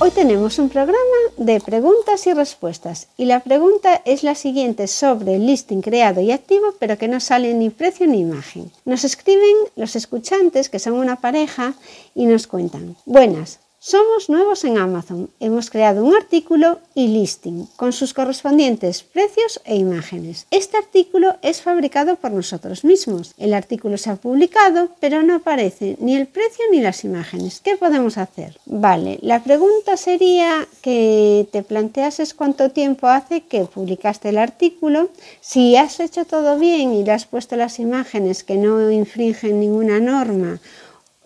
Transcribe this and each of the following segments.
Hoy tenemos un programa de preguntas y respuestas y la pregunta es la siguiente sobre el listing creado y activo pero que no sale ni precio ni imagen. Nos escriben los escuchantes que son una pareja y nos cuentan, buenas, somos nuevos en Amazon. Hemos creado un artículo y listing con sus correspondientes precios e imágenes. Este artículo es fabricado por nosotros mismos. El artículo se ha publicado, pero no aparece ni el precio ni las imágenes. ¿Qué podemos hacer? Vale, la pregunta sería que te planteases cuánto tiempo hace que publicaste el artículo. Si has hecho todo bien y le has puesto las imágenes que no infringen ninguna norma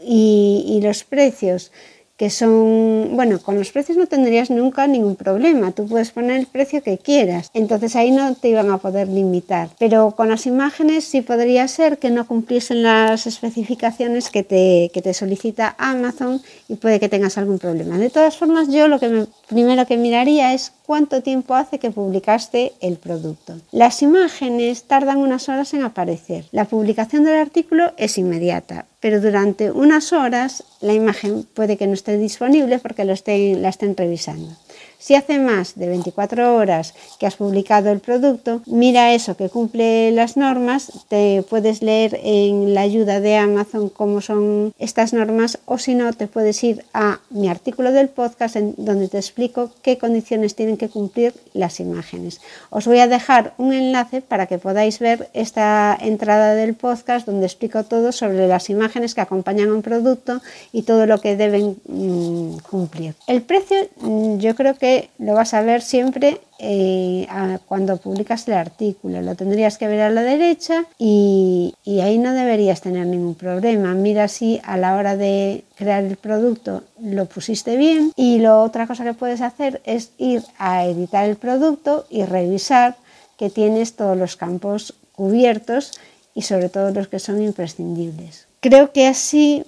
y, y los precios que son, bueno, con los precios no tendrías nunca ningún problema, tú puedes poner el precio que quieras, entonces ahí no te iban a poder limitar, pero con las imágenes sí podría ser que no cumpliesen las especificaciones que te, que te solicita Amazon y puede que tengas algún problema. De todas formas, yo lo que me, primero que miraría es cuánto tiempo hace que publicaste el producto. Las imágenes tardan unas horas en aparecer. La publicación del artículo es inmediata, pero durante unas horas la imagen puede que no esté disponible porque la estén revisando. Si hace más de 24 horas que has publicado el producto, mira eso que cumple las normas, te puedes leer en la ayuda de Amazon cómo son estas normas o si no, te puedes ir a mi artículo del podcast en donde te explico qué condiciones tienen que cumplir las imágenes. Os voy a dejar un enlace para que podáis ver esta entrada del podcast donde explico todo sobre las imágenes que acompañan un producto y todo lo que deben mm, cumplir. El precio mm, yo creo que lo vas a ver siempre eh, cuando publicas el artículo. Lo tendrías que ver a la derecha y, ahí no deberías tener ningún problema. Mira si a la hora de crear el producto lo pusiste bien y lo otra cosa que puedes hacer es ir a editar el producto y revisar que tienes todos los campos cubiertos y sobre todo los que son imprescindibles. Creo que así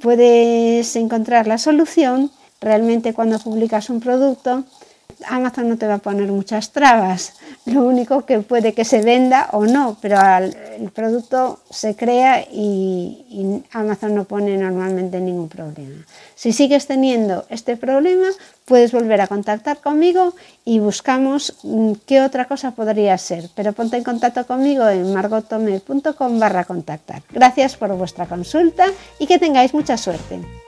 puedes encontrar la solución Realmente cuando publicas un producto, Amazon no te va a poner muchas trabas. Lo único que puede que se venda o no, pero el producto se crea y, Amazon no pone normalmente ningún problema. Si sigues teniendo este problema, puedes volver a contactar conmigo y buscamos mm, qué otra cosa podría ser. Pero ponte en contacto conmigo en margotome.com barra contactar. Gracias por vuestra consulta y que tengáis mucha suerte.